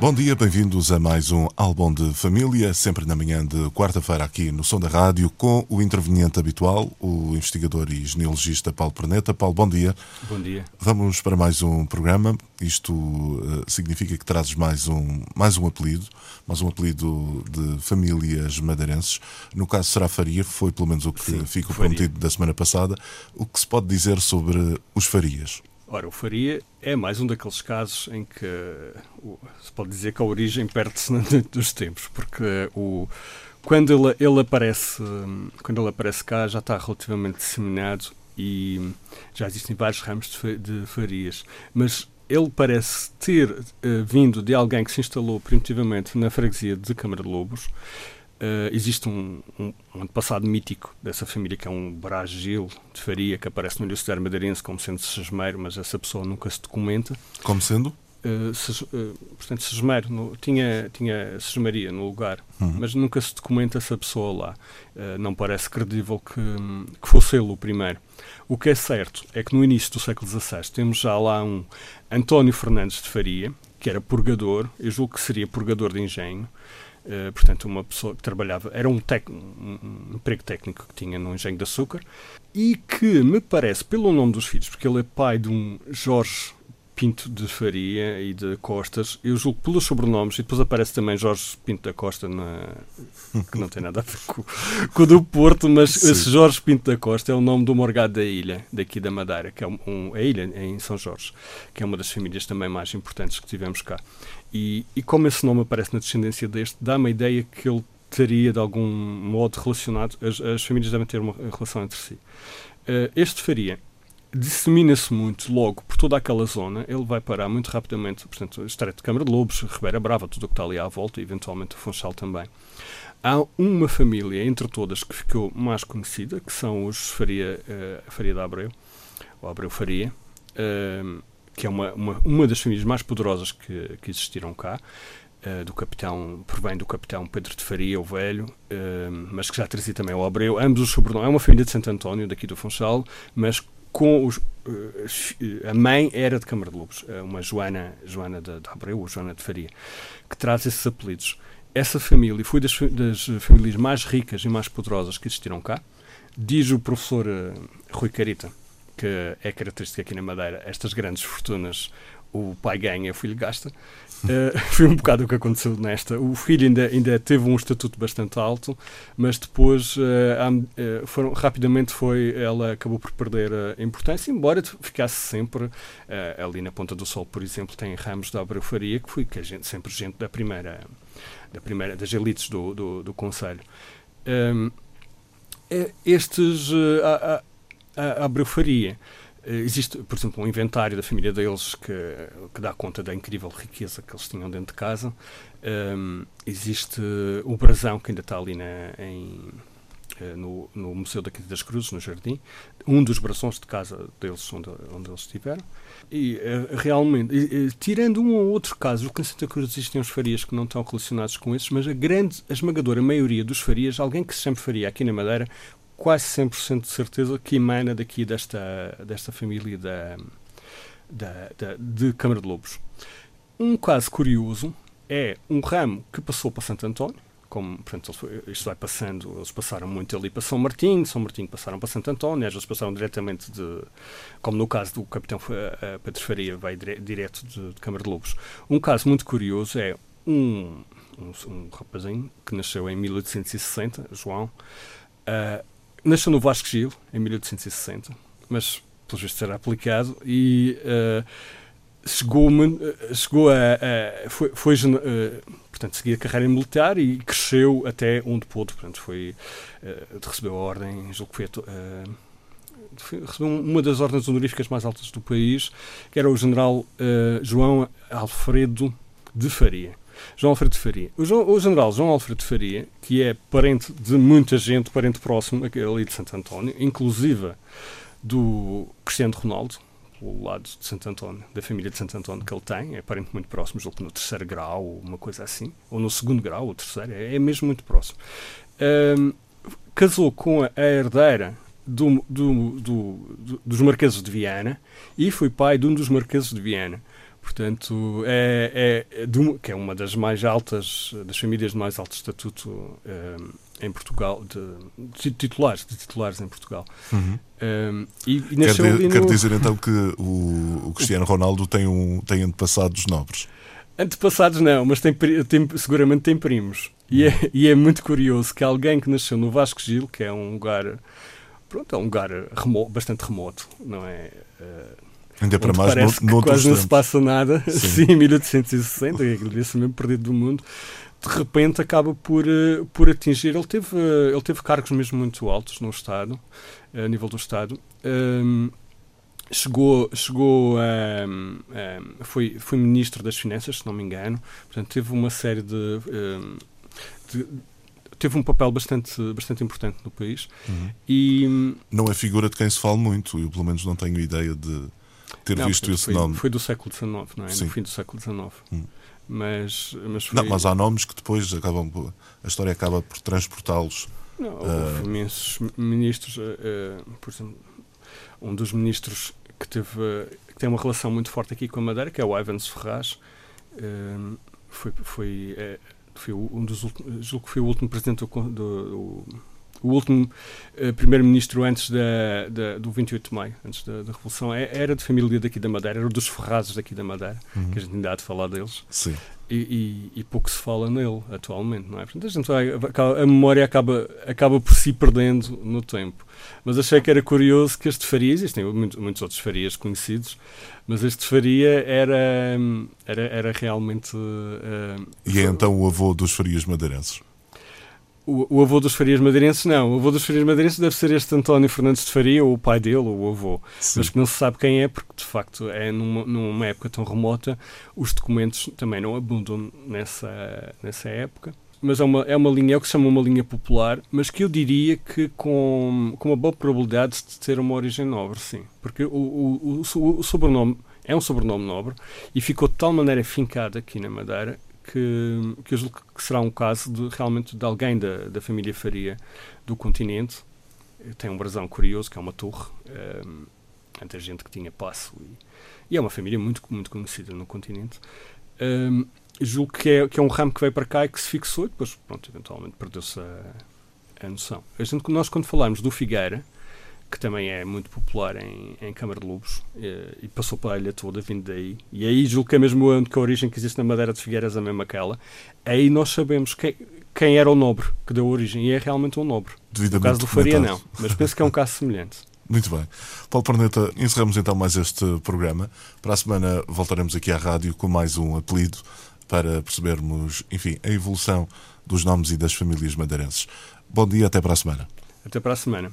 Bom dia, bem-vindos a mais um álbum de família, sempre na manhã de quarta-feira aqui no Som da Rádio, com o interveniente habitual, o investigador e genealogista Paulo Perneta. Paulo, bom dia. Bom dia. Vamos para mais um programa. Isto uh, significa que trazes mais um, mais um apelido, mais um apelido de famílias madeirenses. No caso será Faria, foi pelo menos o que Sim, ficou prometido da semana passada. O que se pode dizer sobre os Farias? Ora, o Faria é mais um daqueles casos em que o- se pode dizer que a origem perde-se dos tempos, porque o, quando ele, ele aparece, quando ele aparece cá já está relativamente disseminado e já existem vários ramos de, de Farias, mas ele parece ter eh, vindo de alguém que se instalou primitivamente na freguesia de Câmara de Lobos. Eh, existe um, um, um antepassado mítico dessa família que é um Bragil de Faria que aparece no Ilustrário Madeirense como sendo sesmeiro, mas essa pessoa nunca se documenta. Como sendo? Uh, ses- uh, portanto, sesmeiro, no- tinha, tinha sesmaria no lugar, Uhum. mas nunca se documenta essa pessoa lá. Uh, não parece credível que, que fosse ele o primeiro. O que é certo é que no início do século XVI temos já lá um António Fernandes de Faria, que era purgador, eu julgo que seria purgador de engenho, Uh, portanto, uma pessoa que trabalhava, era um, tec- um- emprego técnico que tinha no engenho de açúcar e que me parece, pelo nome dos filhos, porque ele é pai de um Jorge Pinto de Faria e de Costas, eu julgo pelos sobrenomes, e depois aparece também Jorge Pinto da Costa, na, que não tem nada a ver com, com o do Porto, mas Sim. esse Jorge Pinto da Costa é o nome do morgado da ilha, daqui da Madeira, que é um, um- a ilha em São Jorge, que é uma das famílias também mais importantes que tivemos cá. E, e como esse nome aparece na descendência deste, dá-me a ideia que ele teria de algum modo relacionado, as, as famílias devem ter uma relação entre si. Eh, este Faria dissemina-se muito logo por toda aquela zona, ele vai parar muito rapidamente, portanto, Estreito de Câmara de Lobos, Ribeira Brava, tudo o que está ali à volta, e eventualmente o Funchal também. Há uma família, entre todas, que ficou mais conhecida, que são os Faria, eh, Faria de Abreu, ou Abreu Faria, ehm, que é uma, uma, uma das famílias mais poderosas que, que existiram cá, eh, do capitão, provém do capitão Pedro de Faria, o velho, mas que já trazia também o Abreu, ambos os sobrenomes, é uma família de Santo António, daqui do Funchal, mas com os, eh, a mãe era de Câmara de Lobos, eh, uma Joana, Joana de, de Abreu, ou Joana de Faria, que traz esses apelidos. Essa família foi das, das famílias mais ricas e mais poderosas que existiram cá. Diz o professor eh, Rui Carita, que é característica aqui na Madeira, estas grandes fortunas o pai ganha, o filho gasta. Eh, foi um bocado o que aconteceu nesta. O filho ainda, ainda teve um estatuto bastante alto, mas depois, am- eh, foram, rapidamente, foi, ela acabou por perder a importância, embora ficasse sempre ali na Ponta do Sol, por exemplo, tem ramos da Abreu Faria, que foi que a gente, sempre gente da primeira, da primeira das elites do, do, do Conselho. Ehm, eh, estes, a, a, a existe, por exemplo, um inventário da família deles que, que dá conta da incrível riqueza que eles tinham dentro de casa. Ehm, existe o brasão que ainda está ali na, em, eh, no, no Museu da Quinta das Cruzes, no Jardim, um dos brasões de casa deles, onde, onde eles estiveram. E eh, realmente, tirando um ou outro caso, o que em Santa Cruz existem uns farias que não estão relacionados com esses, mas a grande, a esmagadora maioria dos farias, alguém que se chame faria aqui na Madeira, quase 100% de certeza que emana daqui desta, desta família da, da, da- de Câmara de Lobos. Um caso curioso é um ramo que passou para Santo António, como portanto, isto vai passando, eles passaram muito ali para São Martinho, São Martinho passaram para Santo António, às vezes passaram diretamente de, como no caso do capitão Fa- eh, Pedro Faria, vai dire, direto de, de Câmara de Lobos. Um caso muito curioso é um, um, um rapazinho que nasceu em 1860, João, ah, nasceu no Vasco Gil, em 1860, mas pelos vistos era aplicado e ah, chegou, ah, chegou a, a- foi, foi ah, portanto, seguir a carreira militar e cresceu até onde pôde, portanto, foi, ah, recebeu a ordem, julgo que foi, foi- recebeu uma das ordens honoríficas mais altas do país, que era o general João Alfredo de Faria. João Alfredo Faria. O, João, o, general João Alfredo Faria, que é parente de muita gente, parente próximo ali de Santo António, inclusive do Cristiano Ronaldo, pelo lado de Santo António, da família de Santo António que ele tem, é parente muito próximo, julgo que no terceiro grau, uma coisa assim, ou no segundo grau, ou terceiro, é, é mesmo muito próximo. Um, casou com a, a herdeira do, do, do, dos Marqueses de Viana e foi pai de um dos Marqueses de Viana. Portanto, é, é, é de, que é uma das mais altas, das famílias de mais alto estatuto em Portugal, de, de, titulares, de titulares em Portugal. Uhum. Um, e, e quer, de, no... quer, dizer então que o, o Cristiano Ronaldo tem, um, tem antepassados nobres? Antepassados não, mas tem, tem, seguramente tem primos. E é, e é, muito curioso que alguém que nasceu no Vasco Gil, que é um lugar, pronto, é um lugar remo, bastante remoto, não é? Uh, Ainda para mais parece no, quase não se passa nada, sim, em 1860, que aquilo devia ser mesmo perdido do mundo de repente acaba por, uh, por atingir. Ele teve, uh, ele teve cargos mesmo muito altos no Estado, a nível do Estado. Um, chegou chegou a, um, foi, foi ministro das Finanças, se não me engano. Portanto, teve uma série de, um, de teve um papel bastante, bastante importante no país. Uhum. E, não é figura de quem se fala muito, eu pelo menos não tenho ideia de ter não, visto esse foi, nome. Foi do século XIX, não é? Sim. No fim do século XIX. Uhum mas, mas foi... Não, mas há nomes que depois acabam a história acaba por transportá-los. Não, houve uh... imensos ministros, uh, por exemplo, um dos ministros que teve que tem uma relação muito forte aqui com a Madeira, que é o Ivans Ferraz, uh, foi, foi, foi um dos últimos, julgo que foi o último presidente do, do, do o último uh, primeiro-ministro antes da, da, do 28 de maio, antes da, da, Revolução, é, era de família daqui da Madeira, era dos Ferrazes daqui da Madeira, uhum. que a gente ainda há de falar deles. Sim. E, e, e, pouco se fala nele atualmente, não é? Portanto, a, gente vai, a memória acaba, acaba por se perdendo no tempo. Mas achei que era curioso que este Faria, existem muitos, muitos outros Farias conhecidos, mas este Faria era, era, era realmente. Uh, e é então o avô dos Farias madeirenses? O, o, avô dos Farias Madeirenses, não. O avô dos Farias Madeirenses deve ser este António Fernandes de Faria, ou o pai dele, ou o avô. Sim. Mas que não se sabe quem é, porque de facto é numa, numa época tão remota, os documentos também não abundam nessa, nessa época. Mas é uma, é uma linha, é o que se chama uma linha popular, mas que eu diria que com, com uma boa probabilidade de ter uma origem nobre, sim. Porque o, o, o, o sobrenome é um sobrenome nobre e ficou de tal maneira fincado aqui na Madeira que, que eu julgo que será um caso de, realmente de alguém da, da família Faria do continente. Tem um brasão curioso, que é uma torre, um, a gente que tinha passo, e, e, é uma família muito, muito conhecida no continente. Um, julgo que é, que é um ramo que veio para cá e que se fixou, e depois, pronto, eventualmente perdeu-se a, a noção. A gente, nós, quando falamos do Figueira, que também é muito popular em, em Câmara de Lobos e, e, passou pela ilha toda, vindo daí. E aí julgo que é mesmo a única origem que existe na Madeira de Figueiras, a mesma aquela. Aí nós sabemos quem, quem era o nobre que deu origem, e é realmente um nobre. No caso do Faria, não, mas penso que é um caso semelhante. Muito bem. Paulo Perneta, encerramos então mais este programa. Para a semana voltaremos aqui à rádio com mais um apelido para percebermos, enfim, a evolução dos nomes e das famílias madeirenses. Bom dia, até para a semana. Até para a semana.